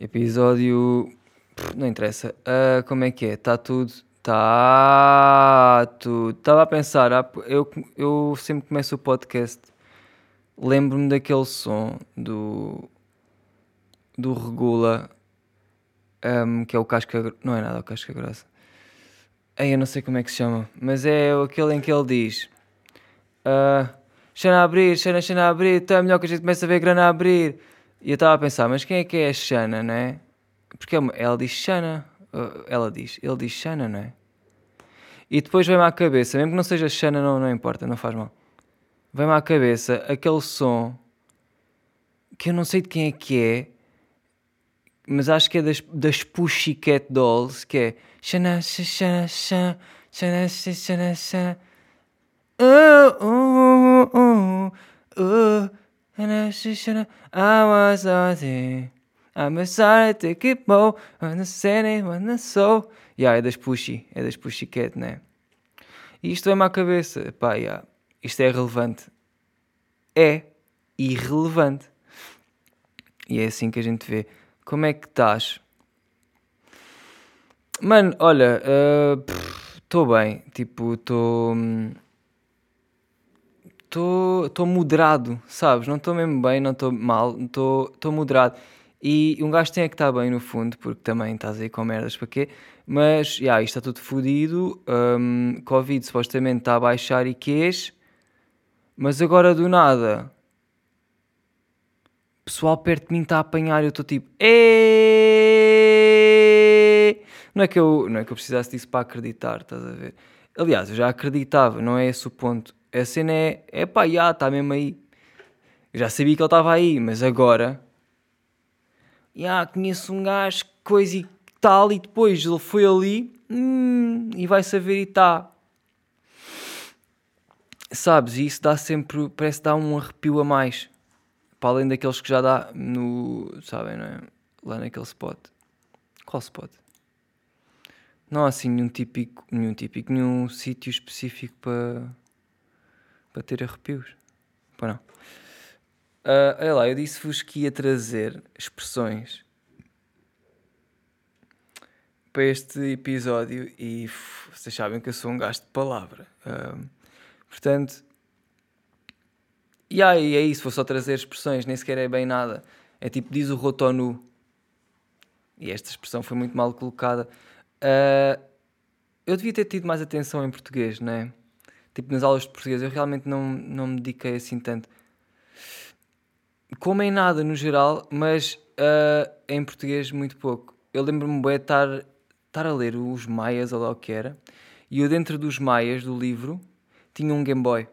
Episódio. Não interessa. Uh, como é que é? Está tudo. Está tudo. Estava a pensar, eu, eu sempre começo o podcast, lembro-me daquele som do. do Regula, um, que é o Casca. Não é nada o Casca Grossa. Aí eu não sei como é que se chama, mas é aquele em que ele diz. Uh, Xana abrir, Xana, Xana a abrir, então é melhor que a gente comece a ver grana a abrir. E eu estava a pensar, mas quem é que é a Xana, não é? Porque é ela diz Xana, ela diz, ele diz Xana, não é? E depois vem-me à cabeça, mesmo que não seja Xana, não, não importa, não faz mal. Vem-me à cabeça aquele som que eu não sei de quem é que é, mas acho que é das, das Pussycat Dolls, que é Xana, Xana, Xana, Xana, Xana, Xana. Oh, oh, oh, oh. I was sorry. I'm sorry to keep more on the city, on the soul. Yeah, é das Pushy, é das Pussycat, né? E isto é-me à cabeça, pá, yeah. isto é relevante. É irrelevante. E é assim que a gente vê. Como é que estás? Mano, olha, estou uh, bem. Tipo, estou. Estou moderado, sabes? Não estou mesmo bem, não estou mal, estou moderado. E um gajo tem é que estar bem no fundo, porque também estás aí com merdas para quê? Mas, já, yeah, isto está tudo fodido. Um, Covid supostamente está a baixar e quês. Mas agora do nada, pessoal perto de mim está a apanhar eu estou tipo, não é que eu não é que eu precisasse disso para acreditar, estás a ver? Aliás, eu já acreditava, não é esse o ponto a cena é, é pá, já, está mesmo aí. Já sabia que ele estava aí, mas agora, já, conheço um gajo, coisa e tal, e depois ele foi ali, hum, e vai saber e está. Sabes, e isso dá sempre, parece dar um arrepio a mais. Para além daqueles que já dá no, sabem, não é? Lá naquele spot. Qual spot? Não há assim nenhum típico, nenhum típico, nenhum sítio específico para para ter arrepios. Pô, não. Uh, olha lá, eu disse-vos que ia trazer expressões para este episódio e vocês sabem que eu sou um gasto de palavra. Uh, portanto, e aí é isso, vou só trazer expressões, nem sequer é bem nada. É tipo, diz o rotonu. E esta expressão foi muito mal colocada. Uh, eu devia ter tido mais atenção em português, não é? Tipo nas aulas de português, eu realmente não, não me dediquei assim tanto. Como em nada no geral, mas uh, em português muito pouco. Eu lembro-me bem de estar, estar a ler os Maias, ou lá o que era, e eu dentro dos Maias, do livro, tinha um Game Boy.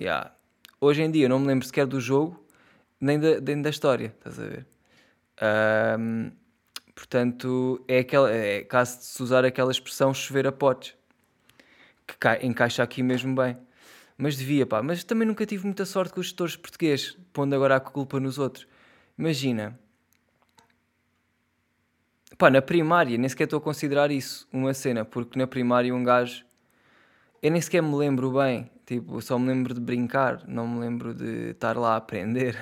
Yeah. Hoje em dia não me lembro sequer do jogo, nem da, nem da história, estás a ver? Um, portanto, é, aquela, é caso de se usar aquela expressão chover a potes que encaixa aqui mesmo bem. Mas devia, pá. Mas também nunca tive muita sorte com os gestores portugueses, pondo agora a culpa nos outros. Imagina. Pá, na primária, nem sequer estou a considerar isso uma cena, porque na primária um gajo. Eu nem sequer me lembro bem. Tipo, só me lembro de brincar, não me lembro de estar lá a aprender.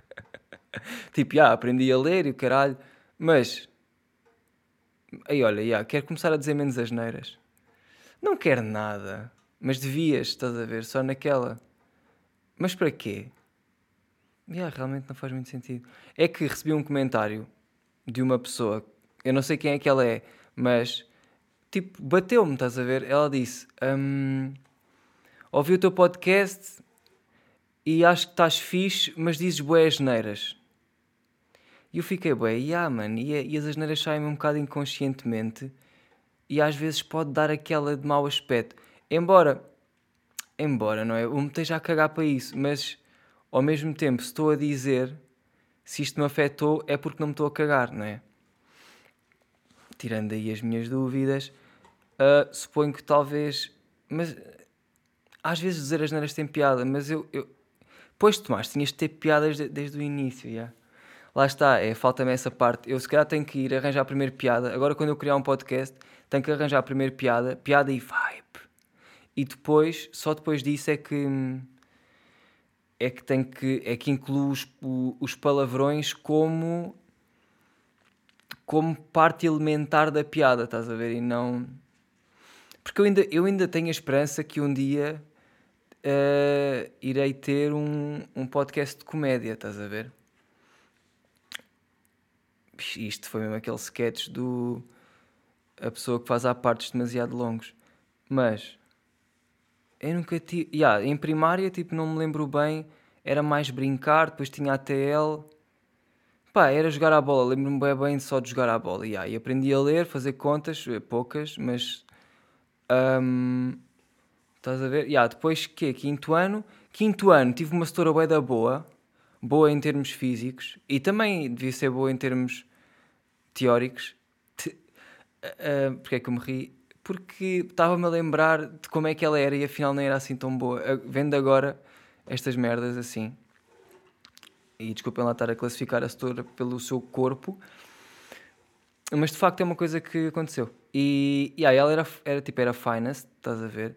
tipo, já, aprendi a ler e o caralho. Mas. Aí olha, já, quero começar a dizer menos asneiras. Não quero nada. Mas devias, estás a ver, só naquela. Mas para quê? Yeah, realmente não faz muito sentido. É que recebi um comentário de uma pessoa, eu não sei quem é que ela é, mas tipo, bateu-me, estás a ver? Ela disse: um, Ouvi o teu podcast e acho que estás fixe, mas dizes boé neiras. E eu fiquei, bué, yeah, mano, e, e as asneiras saem um bocado inconscientemente e às vezes pode dar aquela de mau aspecto. Embora, embora, não é? Eu me esteja a cagar para isso, mas ao mesmo tempo, se estou a dizer se isto me afetou, é porque não me estou a cagar, não é? Tirando aí as minhas dúvidas, uh, suponho que talvez. Mas às vezes dizer as neiras tem piada, mas eu. eu... Pois, Tomás, tinhas de ter piadas de, desde o início, já. Lá está, é, falta-me essa parte. Eu se calhar tenho que ir arranjar a primeira piada. Agora, quando eu criar um podcast, tenho que arranjar a primeira piada, piada e vibe. E depois, só depois disso é que é que tem que é que incluo os, os palavrões como como parte elementar da piada, estás a ver? E não. Porque eu ainda, eu ainda tenho a esperança que um dia uh, irei ter um, um podcast de comédia, estás a ver? Isto foi mesmo aquele sketch do. A pessoa que faz a partes demasiado longos. Mas. Eu nunca tive. Yeah, em primária, tipo, não me lembro bem. Era mais brincar, depois tinha a TL Pá, era jogar a bola, lembro-me bem, bem só de jogar a bola. Yeah, e aprendi a ler, fazer contas, eh, poucas, mas. Um, estás a ver? Yeah, depois que Quinto ano. Quinto ano tive uma setora da boa, boa em termos físicos e também devia ser boa em termos teóricos. Uh, porque é que eu me ri? Porque estava-me a lembrar de como é que ela era e afinal nem era assim tão boa. Uh, vendo agora estas merdas assim e desculpem lá estar a classificar a setora pelo seu corpo, mas de facto é uma coisa que aconteceu. E, aí ela era, era tipo, era finance, estás a ver?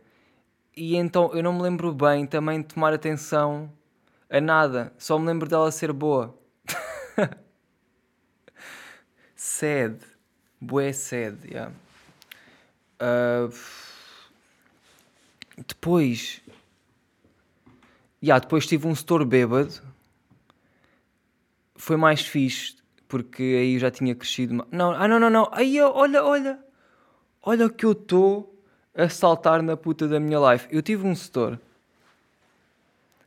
E então eu não me lembro bem também de tomar atenção a nada, só me lembro dela ser boa. sad, bué sad, yeah. Uh, depois, yeah, depois tive um setor bêbado foi mais fixe, porque aí eu já tinha crescido. Não, ah, não, não, não. Aí, olha, olha. Olha que eu estou a saltar na puta da minha life. Eu tive um setor.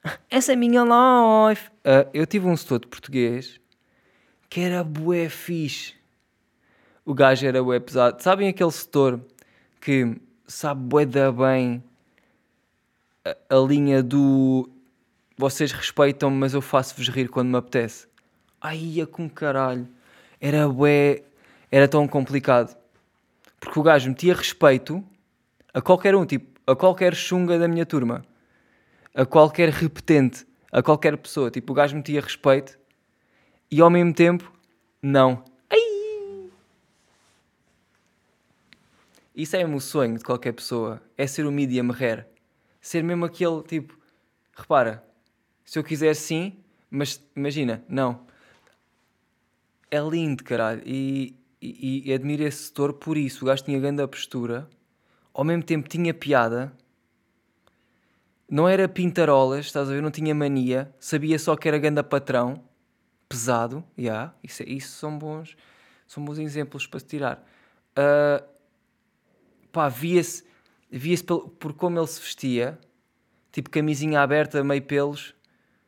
Essa é a minha life. Uh, eu tive um setor de português que era bué fixe. O gajo era bué pesado. Sabem aquele setor que sabe bué da bem a, a linha do vocês respeitam mas eu faço-vos rir quando me apetece. Ai, é com caralho. Era bué, era tão complicado. Porque o gajo metia respeito a qualquer um, tipo, a qualquer chunga da minha turma, a qualquer repetente, a qualquer pessoa. Tipo, o gajo metia respeito e ao mesmo tempo, não. Ai! Isso é mesmo o sonho de qualquer pessoa. É ser o medium rare. Ser mesmo aquele tipo, repara, se eu quiser sim, mas imagina, não é lindo, caralho. E, e, e admiro esse setor por isso. O gajo tinha grande postura, ao mesmo tempo tinha piada, não era pintarolas, estás a ver? Não tinha mania, sabia só que era grande patrão, pesado, yeah, isso, é, isso são bons são bons exemplos para se tirar. Uh, pá, via-se via por, como ele se vestia, tipo camisinha aberta, meio pelos,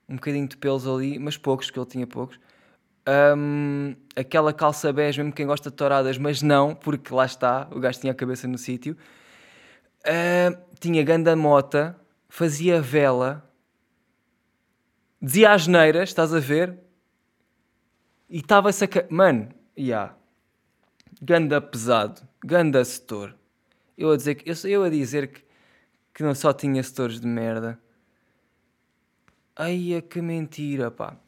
um bocadinho de pelos ali, mas poucos, que ele tinha poucos. Um, aquela calça bege, mesmo quem gosta de touradas, mas não, porque lá está, o gajo tinha a cabeça no sítio. Uh, tinha ganda mota, fazia vela, dizia as neiras, estás a ver? E estava-se a. Mano, ya. Yeah. Ganda pesado, ganda setor. Eu a dizer que. Eu, eu a dizer que, que não só tinha setores de merda. Ai, que mentira, pá.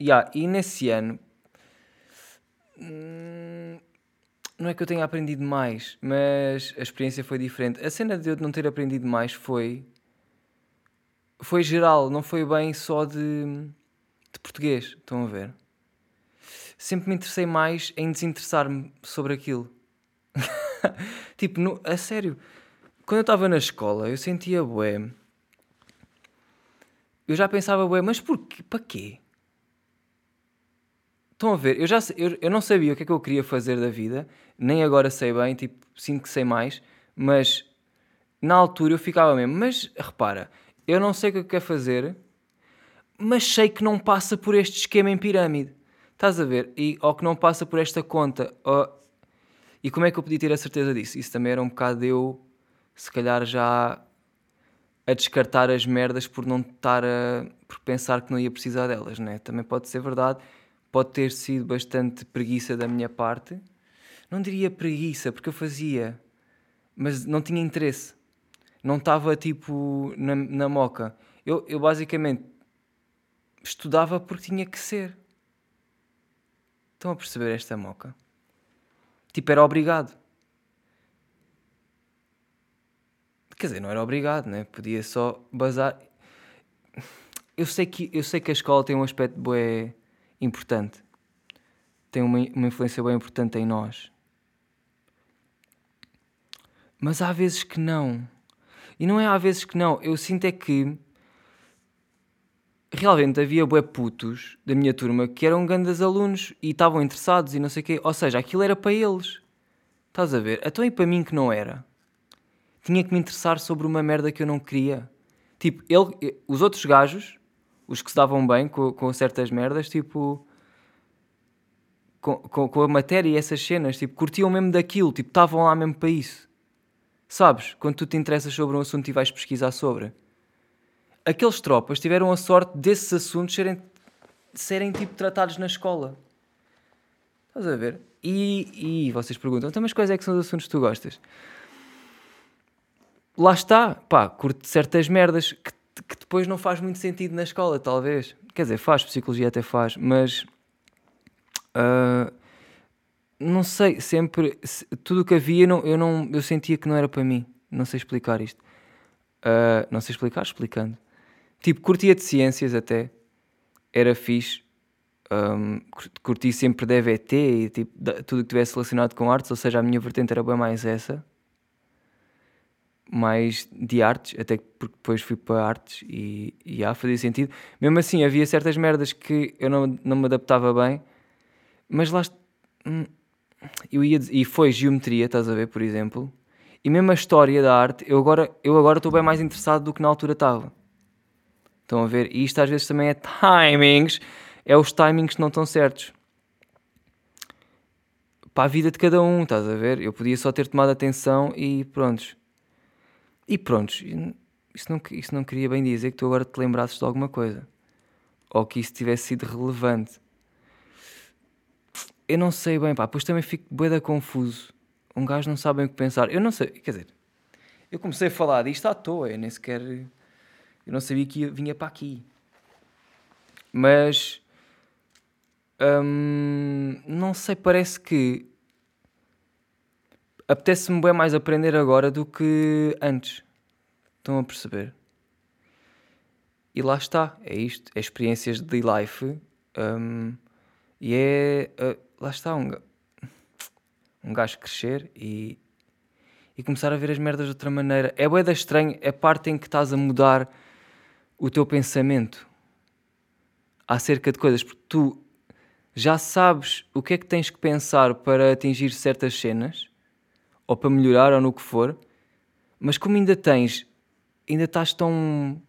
Yeah, e nesse ano, Hum, não é que eu tenha aprendido mais, mas a experiência foi diferente. A cena de eu não ter aprendido mais foi. Foi geral, não foi bem só de, de português. Estão a ver? Sempre me interessei mais em desinteressar-me sobre aquilo. tipo, no, a sério, quando eu estava na escola, eu sentia bué. Eu já pensava bué, mas porquê? Para quê? Estão a ver? Eu, já, eu, eu não sabia o que é que eu queria fazer da vida, nem agora sei bem, tipo, sinto que sei mais, mas na altura eu ficava mesmo, mas repara, eu não sei o que eu quero fazer, mas sei que não passa por este esquema em pirâmide. Estás a ver? E, ou que não passa por esta conta. Ou... E como é que eu podia ter a certeza disso? Isso também era um bocado eu, se calhar já a descartar as merdas por não estar a por pensar que não ia precisar delas, né? Também pode ser verdade pode ter sido bastante preguiça da minha parte. Não diria preguiça, porque eu fazia, mas não tinha interesse. Não estava tipo na, na moca. Eu, eu basicamente estudava porque tinha que ser. Estão a perceber esta moca? Tipo, era obrigado. Quer dizer, não era obrigado, né? Podia só bazar. Eu sei que, eu sei que a escola tem um aspecto bué importante. tem uma, uma influência bem importante em nós. Mas há vezes que não. E não é há vezes que não. Eu sinto é que realmente havia bué putos da minha turma que eram grandes alunos e estavam interessados e não sei o quê. Ou seja, aquilo era para eles. Estás a ver? Então e para mim que não era? Tinha que me interessar sobre uma merda que eu não queria. Tipo, ele, os outros gajos, os que se davam bem com, com certas merdas, tipo... Com, com, com, a matéria e essas cenas, tipo, curtiam mesmo daquilo, tipo, estavam lá mesmo para isso. Sabes? Quando tu te interessas sobre um assunto e vais pesquisar sobre aqueles tropas tiveram a sorte desses assuntos serem, serem tipo tratados na escola. Estás a ver? E, e vocês perguntam, então, mas quais é que são os assuntos que tu gostas? Lá está, pá, curto certas merdas que, que depois não faz muito sentido na escola, talvez. Quer dizer, faz, psicologia até faz, mas uh, não sei, sempre tudo o que havia não, eu, não, eu sentia que não era para mim. Não sei explicar isto. Uh, não sei explicar, explicando. Tipo, curtia de ciências até. Era fixe. Um, curti sempre de EVT e tipo, tudo que tivesse relacionado com artes, ou seja, a minha vertente era bem mais essa. Mais de artes, até porque depois fui para artes e, e já fazia sentido. Mesmo assim, havia certas merdas que eu não, não me adaptava bem, mas lá. Hum, eu ia, e foi geometria, estás a ver, por exemplo. E mesmo a história da arte, eu agora, eu agora estou bem mais interessado do que na altura estava. Estão a ver? E isto às vezes também é timings, é os timings que não estão certos. Para a vida de cada um, estás a ver? Eu podia só ter tomado atenção e prontos. E prontos. Isso não, isso não queria bem dizer que tu agora te lembrasses de alguma coisa. Ou que isso tivesse sido relevante. Eu não sei bem, pá. Depois também fico boeda confuso. Um gajo não sabe bem o que pensar. Eu não sei, quer dizer, eu comecei a falar disto à toa, eu nem sequer eu não sabia que vinha para aqui. Mas. Hum, não sei, parece que. Apetece-me bem mais aprender agora do que antes. Estão a perceber? E lá está, é isto, é experiências de life. Um, e é. Uh, lá está, um, um gajo crescer e, e começar a ver as merdas de outra maneira. É bué da estranho a parte em que estás a mudar o teu pensamento acerca de coisas, porque tu já sabes o que é que tens que pensar para atingir certas cenas, ou para melhorar, ou no que for, mas como ainda tens, ainda estás tão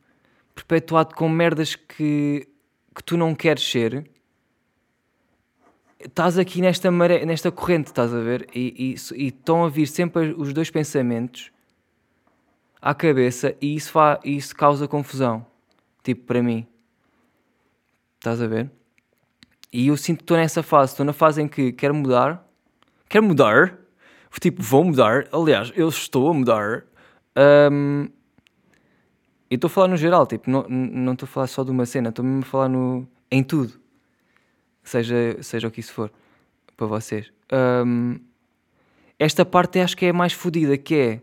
perpetuado com merdas que, que tu não queres ser, estás aqui nesta maré, nesta corrente, estás a ver? E, e, e estão a vir sempre os dois pensamentos à cabeça e isso, fa, isso causa confusão. Tipo, para mim. Estás a ver? E eu sinto que estou nessa fase. Estou na fase em que quero mudar. Quero mudar. Tipo, vou mudar. Aliás, eu estou a mudar. Um, e estou a falar no geral. Tipo, não, não estou a falar só de uma cena. Estou mesmo a falar no, em tudo. Seja, seja o que isso for. Para vocês. Um, esta parte acho que é a mais fodida. Que é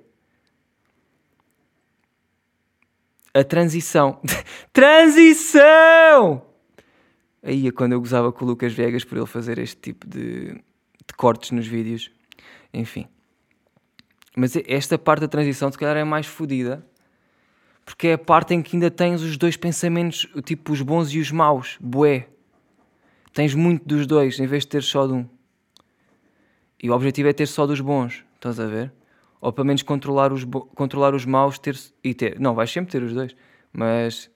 a transição. transição! Aí é quando eu gozava com o Lucas Vegas por ele fazer este tipo de, de cortes nos vídeos. Enfim. Mas esta parte da transição, se calhar, é mais fodida. Porque é a parte em que ainda tens os dois pensamentos, tipo os bons e os maus. Bué. Tens muito dos dois, em vez de ter só de um. E o objetivo é ter só dos bons. Estás a ver? Ou pelo menos controlar os, controlar os maus ter, e ter. Não, vais sempre ter os dois, mas,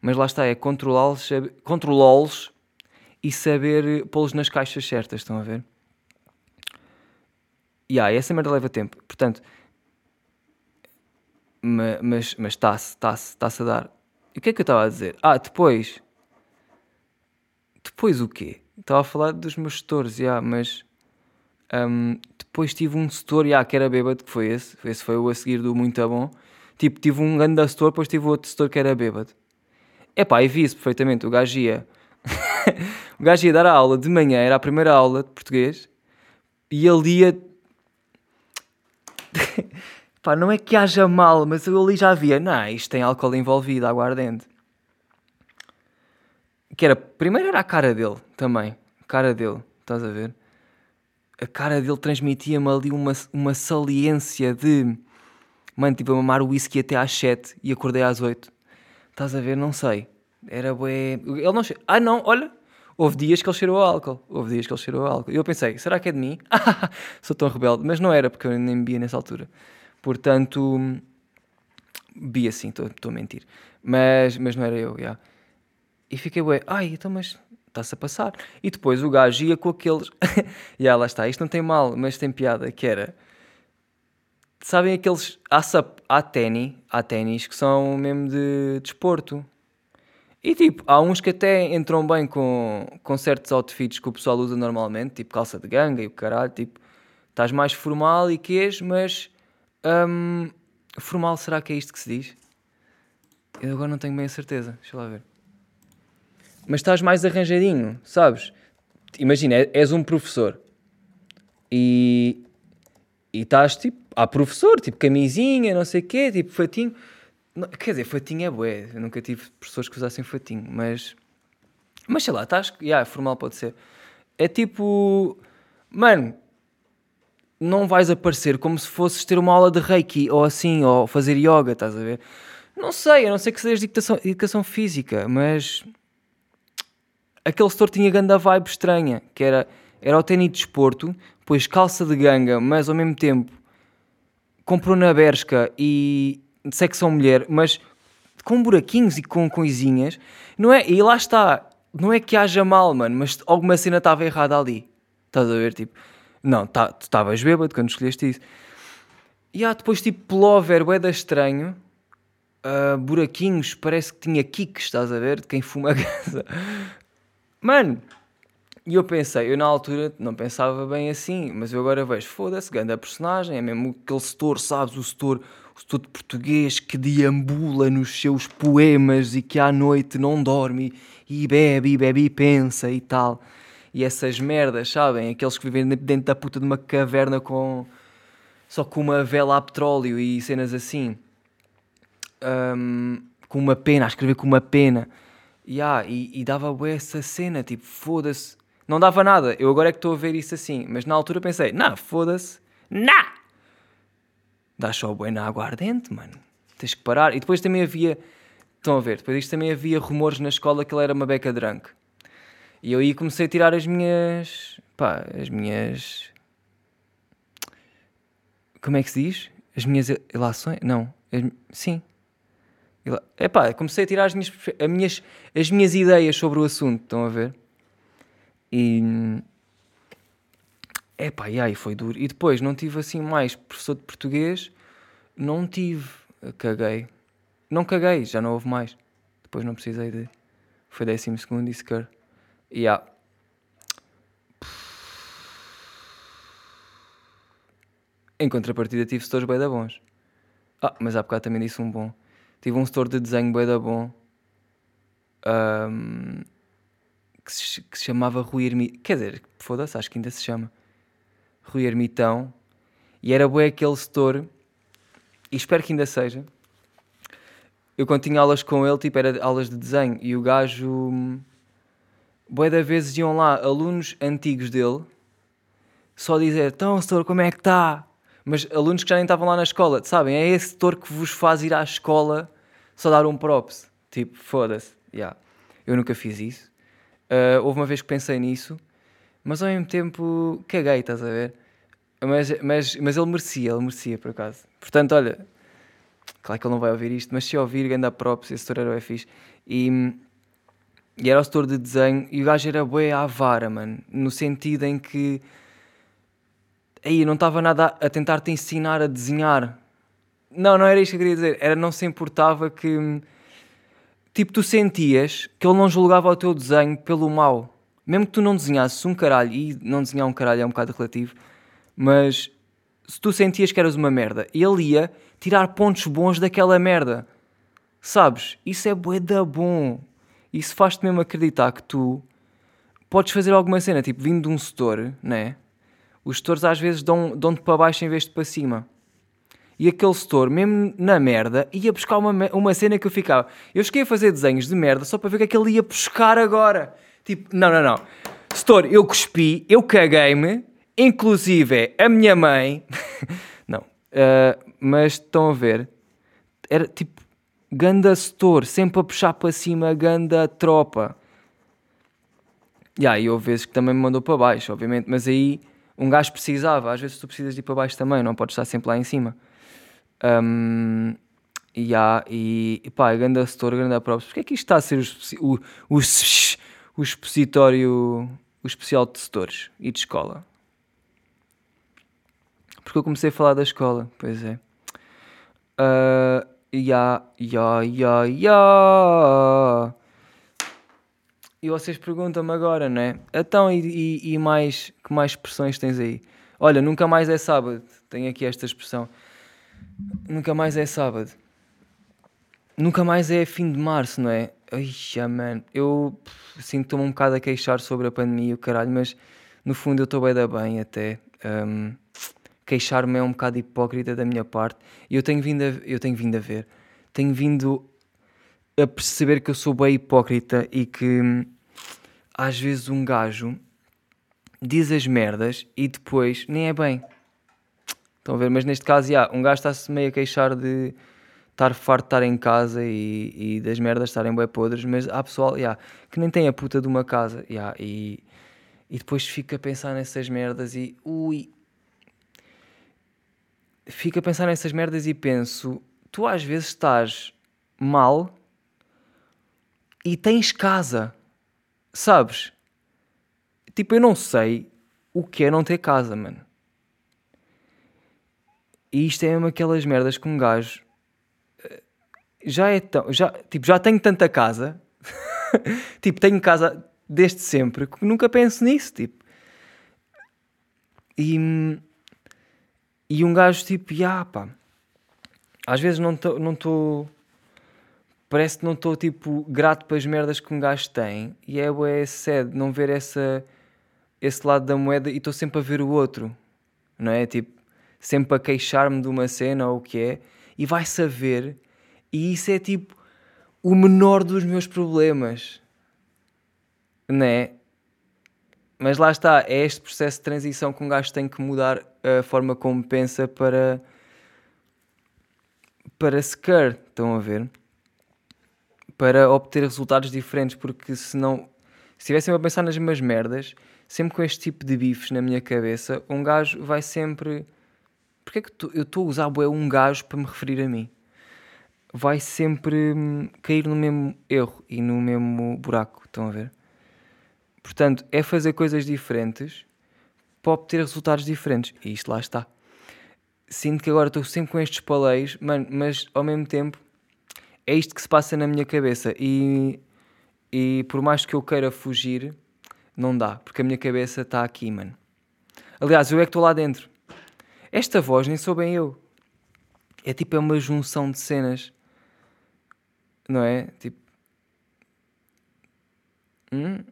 mas lá está, é controlá-los controlá e saber pô-los nas caixas certas, estão a ver? E yeah, essa merda leva tempo, portanto, mas está-se, está-se, está-se a dar. E o que é que eu estava a dizer? Ah, depois. Depois o quê? Estava a falar dos meus gestores, já, yeah, mas um, depois tive um setor, yeah, que era bêbado, que foi esse. Esse foi o a seguir do muito bom. Tipo, tive um grande setor, depois tive outro setor que era bêbado. Epá, e vi isso perfeitamente. O gajo ia... o gajo ia dar a aula de manhã, era a primeira aula de português. E ele ia... Pá, não é que haja mal, mas eu ali já via, não, isto tem álcool envolvido, aguardente. Que era, primeiro era a cara dele, também, a cara dele. estás a ver? A cara dele transmitia-me ali uma, uma saliência de mano, tipo a mamar o whisky até às 7 e acordei às 8. Estás a ver? Não sei. Era bué. Ele não. Ah, não, olha. Houve dias que ele cheirou álcool. Houve dias que ele cheirou álcool. E eu pensei, será que é de mim? Sou tão rebelde. Mas não era, porque eu nem bebia nessa altura. Portanto, bi assim, estou a mentir. Mas, mas não era eu, já. Yeah. E fiquei, ué, ai, então, mas está-se a passar. E depois o gajo ia com aqueles. e yeah, lá está, isto não tem mal, mas tem piada, que era. Sabem aqueles. Há, há ténis, há ténis que são mesmo de desporto. E tipo, há uns que até entram bem com, com certos outfits que o pessoal usa normalmente, tipo calça de ganga e o caralho, tipo, estás mais formal e quês, mas hum, formal será que é isto que se diz? Eu agora não tenho bem a certeza, deixa lá ver. Mas estás mais arranjadinho, sabes? Imagina, és um professor e, e estás tipo, há professor, tipo camisinha, não sei o quê, tipo fatinho não, quer dizer, fatinho é bué. Eu nunca tive pessoas que usassem fatinho, mas. Mas sei lá, estás. Yeah, formal pode ser. É tipo. Mano, não vais aparecer como se fosses ter uma aula de reiki ou assim, ou fazer yoga, estás a ver? Não sei, a não sei que sejas de educação, educação física, mas. Aquele setor tinha ganda vibe estranha, que era, era o tênis de desporto, depois calça de ganga, mas ao mesmo tempo comprou na Bershka e, de secção mulher, mas com buraquinhos e com coisinhas, não é? E lá está, não é que haja mal, mano, mas alguma cena estava errada ali. Estás a ver? Tipo, não, tá, tu estavas bêbado quando escolheste isso. E há depois tipo plover, da estranho, uh, buraquinhos, parece que tinha kicks, estás a ver? De quem fuma a casa. Mano, e eu pensei, eu na altura não pensava bem assim, mas eu agora vejo, foda-se, grande personagem, é mesmo aquele setor, sabes, o setor o todo português que deambula nos seus poemas e que à noite não dorme e bebe e bebe e pensa e tal. E essas merdas, sabem? Aqueles que vivem dentro da puta de uma caverna com só com uma vela a petróleo e cenas assim. Um, com uma pena, a escrever com uma pena. Yeah, e, e dava essa cena, tipo, foda-se. Não dava nada. Eu agora é que estou a ver isso assim. Mas na altura pensei, não, foda-se. Nah! dá só bué água ardente, mano. Tens que parar. E depois também havia, estão a ver, depois disto também havia rumores na escola que ele era uma beca drunk. E eu aí comecei a tirar as minhas, pá, as minhas, como é que se diz? As minhas ilações? Não, as, sim. É pá, comecei a tirar as minhas, as minhas, as minhas ideias sobre o assunto, estão a ver? E é pá, e aí foi duro. E depois não tive assim mais professor de português, não tive, caguei. Não caguei, já não houve mais. Depois não precisei de. Foi décimo segundo e sequer. E yeah. Em contrapartida tive setores bem da bons. Ah, mas há bocado também disse um bom. Tive um setor de desenho bem da bom. Um, que, se, que se chamava Rui Ermita. Quer dizer, foda-se, acho que ainda se chama. Rui Ermitão, e era bué aquele setor, e espero que ainda seja. Eu quando tinha aulas com ele, tipo, era aulas de desenho, e o gajo, bué da vezes iam lá alunos antigos dele, só dizer, então, setor, como é que está? Mas alunos que já nem estavam lá na escola, sabem? É esse setor que vos faz ir à escola só dar um props. Tipo, foda-se. Yeah. Eu nunca fiz isso. Uh, houve uma vez que pensei nisso mas ao mesmo tempo caguei, estás a ver? Mas, mas, mas ele merecia, ele merecia por acaso. Portanto, olha, claro que ele não vai ouvir isto, mas se ouvir, ganda props, esse setor era o fixe. E, e era o setor de desenho e o gajo era bué à vara, mano, no sentido em que aí não estava nada a tentar te ensinar a desenhar. Não, não era isto que eu queria dizer, era não se importava que tipo tu sentias que ele não julgava o teu desenho pelo mal mesmo que tu não desenhasses um caralho, e não desenhar um caralho é um bocado relativo, mas se tu sentias que eras uma merda, ele ia tirar pontos bons daquela merda. Sabes? Isso é bué da bom. Isso faz-te mesmo acreditar que tu podes fazer alguma cena, tipo, vindo de um setor, né? Os setores às vezes dão-te dão para baixo em vez de para cima. E aquele setor, mesmo na merda, ia buscar uma, uma cena que eu ficava. Eu cheguei a fazer desenhos de merda só para ver o que é que ele ia buscar agora. Tipo, não, não, não. setor, eu cuspi, eu caguei-me, inclusive a minha mãe. não, uh, mas estão a ver, era tipo ganda setor, sempre a puxar para cima, ganda tropa. E aí houve vezes que também me mandou para baixo, obviamente, mas aí um gajo precisava, às vezes tu precisas ir para baixo também, não podes estar sempre lá em cima. Um, há, e, e pá, grande setor, grande props. Porquê é que isto está a ser o, o, o, o expositório, o especial de setores e de escola? Porque eu comecei a falar da escola, pois é. Uh, ya, ya, ya, ya. E vocês perguntam-me agora, não é? Então, e, e, e, mais, que mais expressões tens aí? Olha, nunca mais é sábado. Tenho aqui esta expressão. Nunca mais é sábado. Nunca mais é fim de março, não é? Ai, mano. Eu sinto-me um bocado a queixar sobre a pandemia, o caralho, mas no fundo eu estou bem da bem até. Um, Queixar-me é um bocado hipócrita da minha parte. E eu tenho vindo a, eu tenho vindo a ver. Tenho vindo a perceber que eu sou bem hipócrita e que hum, às vezes um gajo diz as merdas e depois nem é bem. Estão a ver? Mas neste caso, yeah, um gajo está-se meio a queixar de estar farto de estar em casa e, e das merdas estarem bem podres, mas há pessoal yeah, que nem tem a puta de uma casa yeah, e, e depois fica a pensar nessas merdas e ui. Fica a pensar nessas merdas e penso, tu às vezes estás mal e tens casa, sabes? Tipo, eu não sei o que é não ter casa, mano. E isto é mesmo aquelas merdas que um gajo eh, já é tão. Já, tipo, já tenho tanta casa. tipo, tenho casa desde sempre que nunca penso nisso. Tipo. E, e um gajo, tipo, já pá. Às vezes não estou. Não tô, parece que não estou, tipo, grato para as merdas que um gajo tem. E é, é sede não ver essa, esse lado da moeda e estou sempre a ver o outro. Não é? Tipo sempre a queixar-me de uma cena ou o que é, e vai saber, e isso é tipo o menor dos meus problemas, né? Mas lá está, é este processo de transição que um gajo tem que mudar a forma como pensa para para sequer, estão a ver? Para obter resultados diferentes, porque senão, se estivessem a pensar nas mesmas merdas, sempre com este tipo de bifes na minha cabeça, um gajo vai sempre Porquê é que tu, eu estou a usar bué, um gajo para me referir a mim? Vai sempre hum, cair no mesmo erro e no mesmo buraco, estão a ver? Portanto, é fazer coisas diferentes para obter resultados diferentes. E isto lá está. Sinto que agora estou sempre com estes paleios, mano, mas ao mesmo tempo é isto que se passa na minha cabeça. E, e por mais que eu queira fugir, não dá, porque a minha cabeça está aqui, mano. Aliás, eu é que estou lá dentro. Esta voz nem sou bem eu. É tipo é uma junção de cenas. Não é? Tipo. Hum?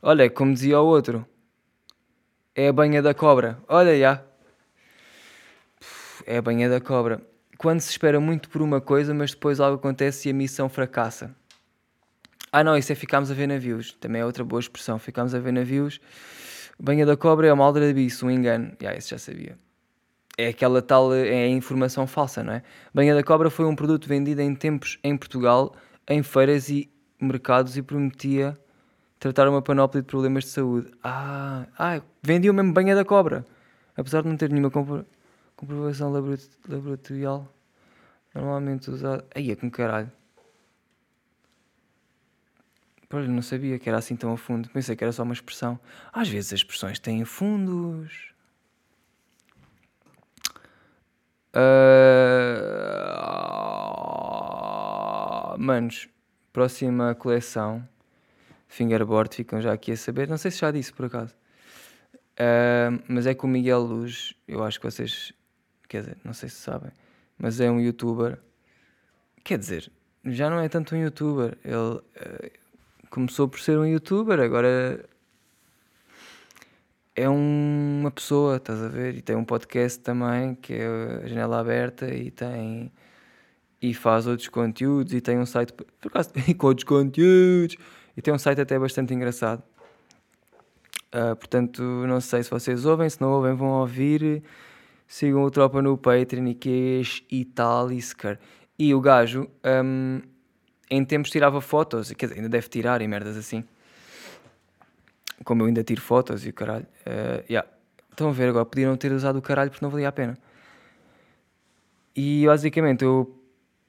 Olha, como dizia o outro. É a banha da cobra. Olha, já. É a banha da cobra. Quando se espera muito por uma coisa, mas depois algo acontece e a missão fracassa. Ah, não, isso é ficarmos a ver navios. Também é outra boa expressão. Ficámos a ver navios Banha da cobra é uma aldrabice, um engano. Yeah, isso já sabia. É aquela tal é informação falsa, não é? Banha da cobra foi um produto vendido em tempos em Portugal, em feiras e mercados e prometia tratar uma panóplia de problemas de saúde. Ah, ah vendiam mesmo banha da cobra. Apesar de não ter nenhuma compro comprovação laboratorial normalmente usada. Aí é com caralho. Olha, não sabia que era assim tão a fundo. Pensei que era só uma expressão. Às vezes as expressões têm fundos. Uh... Manos, próxima coleção. Fingerboard, ficam já aqui a saber. Não sei se já disse por acaso. Uh, mas é com o Miguel Luz. Eu acho que vocês. Quer dizer, não sei se sabem. Mas é um youtuber. Quer dizer, já não é tanto um youtuber. Ele. Uh, começou por ser um youtuber, agora é um, uma pessoa, estás a ver? E tem um podcast também, que é a Janela Aberta, e tem e faz outros conteúdos, e tem um site por acaso, com outros conteúdos, E tem um site até bastante engraçado. Uh, portanto, não sei se vocês ouvem, se não ouvem, vão ouvir. Sigam o Tropa no Patreon e que é Italisker. E o gajo, um, em tempos, tirava fotos, quer dizer, ainda deve tirar e merdas assim. Como eu ainda tiro fotos e o caralho. Uh, yeah. Estão a ver agora, podiam ter usado o caralho porque não valia a pena. E basicamente eu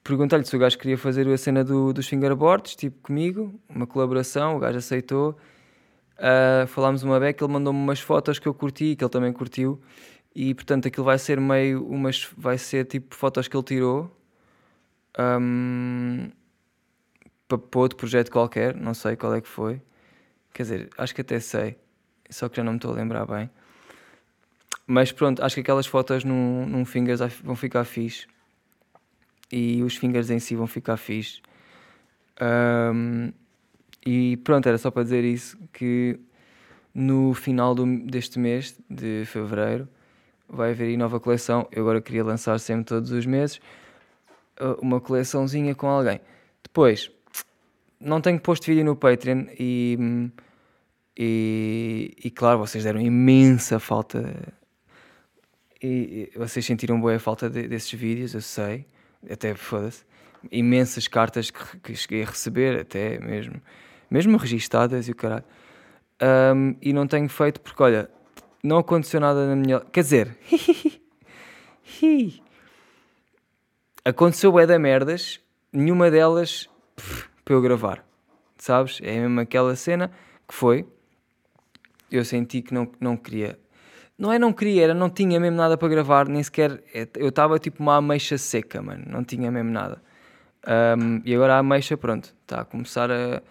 perguntei-lhe se o gajo queria fazer a cena do, dos fingerboards, tipo comigo, uma colaboração, o gajo aceitou. Uh, falámos uma beca, ele mandou-me umas fotos que eu curti, que ele também curtiu. E portanto aquilo vai ser meio umas. vai ser tipo fotos que ele tirou. Um, para, outro projeto qualquer, não sei qual é que foi. Quer dizer, acho que até sei, só que já não me estou a lembrar bem. Mas pronto, acho que aquelas fotos num, num fingers vão ficar fixe. E os fingers em si vão ficar fixe. Um, e pronto, era só para dizer isso, que no final do, deste mês, de Fevereiro, vai haver aí nova coleção. Eu agora queria lançar sempre todos os meses uh, uma coleçãozinha com alguém. Depois, não tenho posto vídeo no Patreon e, e, e claro, vocês deram imensa falta e, e vocês sentiram boa a falta de, desses vídeos, eu sei, até foda-se. Imensas cartas que, que, cheguei a receber, até mesmo, mesmo registadas e o caralho. Um, e não tenho feito porque, olha, não aconteceu nada na minha. Quer dizer, aconteceu é da merdas, nenhuma delas para eu gravar, sabes? É mesmo aquela cena que foi. Eu senti que não, não queria não é não queria, era não tinha mesmo nada para gravar, nem sequer. É, eu estava tipo uma ameixa seca, mano. Não tinha mesmo nada. Um, e agora a ameixa, pronto, está a começar a.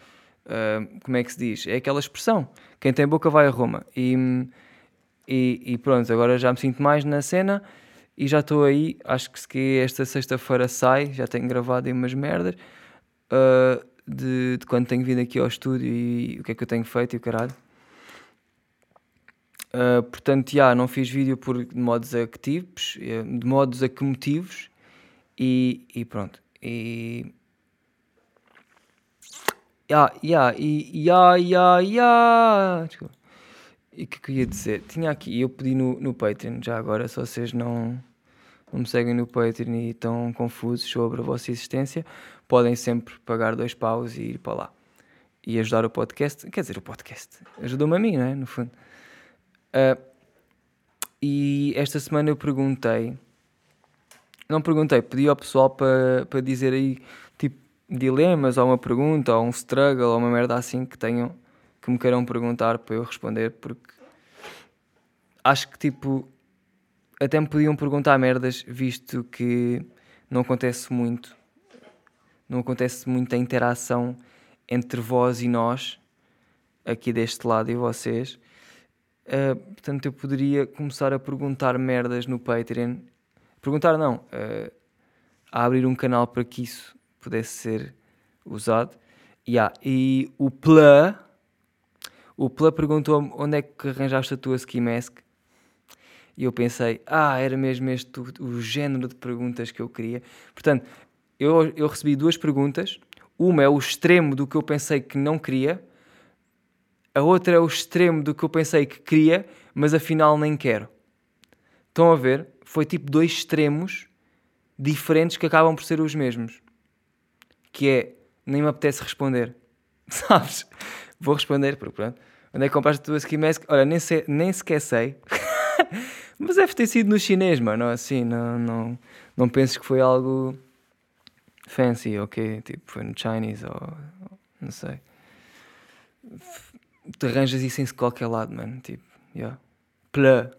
Uh, como é que se diz? É aquela expressão: quem tem boca vai a Roma. E, e, e pronto, agora já me sinto mais na cena e já estou aí. Acho que se esta sexta-feira sai, já tenho gravado aí umas merdas uh, de, de quando tenho vindo aqui ao estúdio e o que é que eu tenho feito e o caralho. Uh, portanto, já não fiz vídeo por de modos a que tipos, de modos a que motivos e, e pronto. E. Ya, ya, e. Ya, ya, ya. E que é que eu ia dizer? Tinha aqui, eu pedi no, no Patreon, já agora, se vocês não, não me seguem no Patreon e estão confusos sobre a vossa existência, podem sempre pagar dois paus e ir para lá. E ajudar o podcast, quer dizer, o podcast, ajudou-me a mim, não é? No fundo. Uh, e esta semana eu perguntei, não perguntei, pedi ao pessoal para, para dizer aí tipo dilemas ou uma pergunta ou um struggle ou uma merda assim que tenham, que me queiram perguntar para eu responder, porque acho que tipo até me podiam perguntar merdas, visto que não acontece muito, não acontece muita interação entre vós e nós, aqui deste lado e vocês. Uh, portanto, eu poderia começar a perguntar merdas no Patreon. Perguntar não, uh, a abrir um canal para que isso pudesse ser usado. Yeah. E o Pla, o Pla perguntou-me onde é que arranjaste a tua ski mask. E eu pensei, ah, era mesmo este o, o género de perguntas que eu queria. Portanto, eu, eu recebi duas perguntas. Uma é o extremo do que eu pensei que não queria a outra é o extremo do que eu pensei que queria, mas afinal nem quero. Estão a ver? Foi tipo dois extremos diferentes que acabam por ser os mesmos. Que é, nem me apetece responder. Sabes? Vou responder, porque pronto. Onde é que compraste a tua ski mask? Olha, nem, sei, nem sequer sei. mas deve ter sido no chinês, mano. Assim, não, não, não penses que foi algo fancy, ok? Tipo, foi no Chinese ou não sei te arranjas isso em qualquer lado, mano. Tipo, yeah. Plá.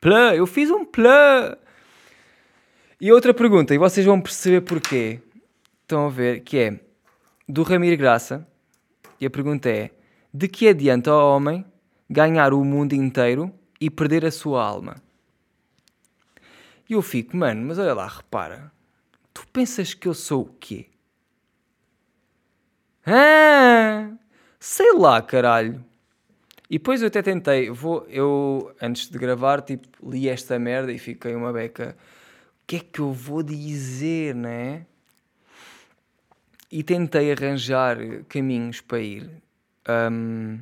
Plá, eu fiz um plá. E outra pergunta, e vocês vão perceber porquê. Estão a ver, que é do Ramiro Graça. E a pergunta é: de que adianta ao homem ganhar o mundo inteiro e perder a sua alma? E eu fico, mano, mas olha lá, repara. Tu pensas que eu sou o quê? Ah! Sei lá, caralho. E depois eu até tentei, vou, eu antes de gravar, tipo, li esta merda e fiquei uma beca. O que é que eu vou dizer, né? E tentei arranjar caminhos para ir Um,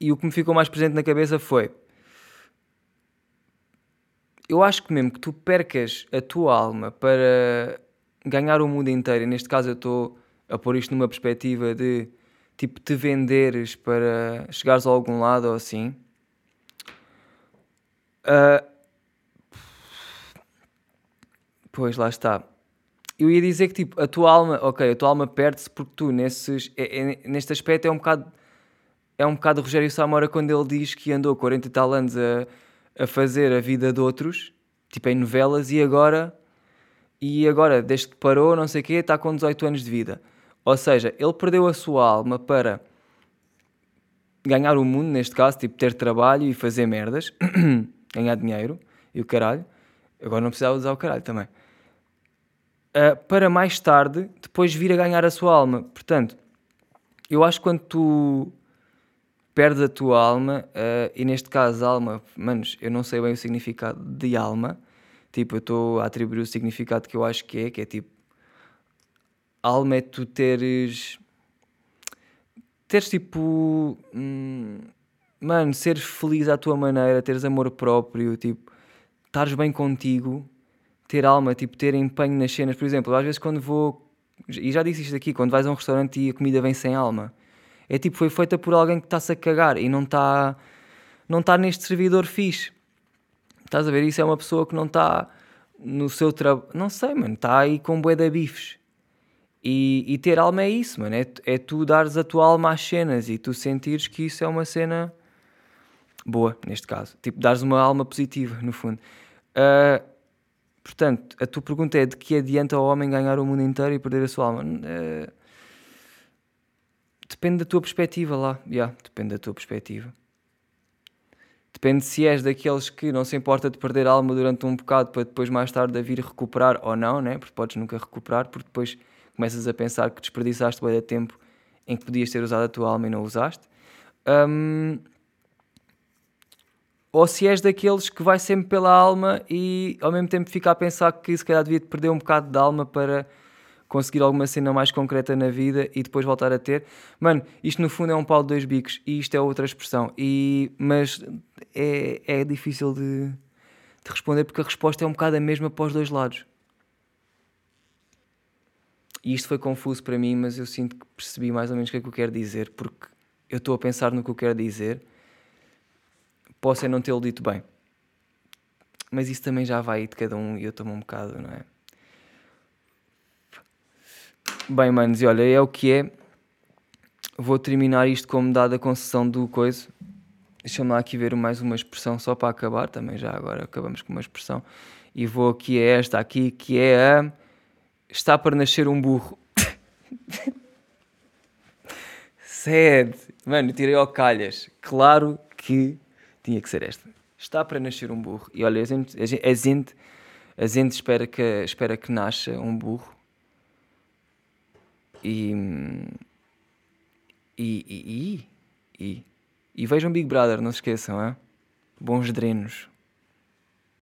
e o que me ficou mais presente na cabeça foi: eu acho que mesmo que tu percas a tua alma para ganhar o mundo inteiro, e neste caso eu estou a pôr isto numa perspectiva de tipo te venderes para chegares a algum lado ou assim. Uh, pois lá está. Eu ia dizer que tipo, a tua alma, ok, a tua alma perde-se porque tu nesses, é, é, neste aspecto é um bocado é um bocado Rogério Samora quando ele diz que andou 40 e tal anos a, a fazer a vida de outros, tipo em novelas, e agora, e agora, desde que parou, não sei o quê, está com 18 anos de vida. Ou seja, ele perdeu a sua alma para ganhar o mundo, neste caso, tipo ter trabalho e fazer merdas, ganhar dinheiro e o caralho. Agora não precisava usar o caralho também. Uh, para mais tarde, depois vir a ganhar a sua alma. Portanto, eu acho que quando tu perdes a tua alma, uh, e neste caso, alma, manos, eu não sei bem o significado de alma, tipo, eu estou a atribuir o significado que eu acho que é, que é tipo, alma é tu teres. teres tipo. Hum, mano, seres feliz à tua maneira, teres amor próprio, tipo, estares bem contigo, ter alma, tipo, ter empenho nas cenas. Por exemplo, às vezes quando vou. E já disse isto aqui, quando vais a um restaurante e a comida vem sem alma é tipo, foi feita por alguém que está-se a cagar e não está não está neste servidor fixe. Estás a ver? Isso é uma pessoa que não está no seu trabalho. Não sei, mano. Está aí com bué bifes. E, e, ter alma é isso, mano. É, é tu dares a tua alma às cenas e tu sentires que isso é uma cena boa, neste caso. Tipo, dares uma alma positiva, no fundo. Uh, portanto, a tua pergunta é de que adianta o homem ganhar o mundo inteiro e perder a sua alma? Uh, Depende da tua perspectiva lá. Yeah, depende da tua perspectiva. Depende se és daqueles que não se importa de perder a alma durante um bocado para depois mais tarde a vir recuperar ou não, né? porque podes nunca recuperar, porque depois começas a pensar que desperdiçaste de tempo em que podias ter usado a tua alma e não usaste. Um, ou se és daqueles que vai sempre pela alma e ao mesmo tempo fica a pensar que se calhar devia perder um bocado de alma para conseguir alguma cena mais concreta na vida e depois voltar a ter. Mano, isto no fundo é um pau de dois bicos e isto é outra expressão. E, mas é, é difícil de, de responder porque a resposta é um bocado a mesma para os dois lados. E isto foi confuso para mim, mas eu sinto que percebi mais ou menos o que é que eu quero dizer, porque eu estou a pensar no que eu quero dizer. Posso é não tê-lo dito bem. Mas isso também já vai de cada um e eu tomo um bocado, não é? Bem, manos, e olha, é o que é. Vou terminar isto como dada a concessão do coisa. Deixa-me lá aqui ver mais uma expressão só para acabar. Também já agora acabamos com uma expressão. E vou aqui a esta aqui, que é a. Está para nascer um burro. Sede. Mano, tirei ao calhas. Claro que tinha que ser esta. Está para nascer um burro. E olha, a gente, a gente, a gente espera, que, espera que nasça um burro e, e, e, e, e, vejam Big Brother, não se esqueçam, é? bons drenos.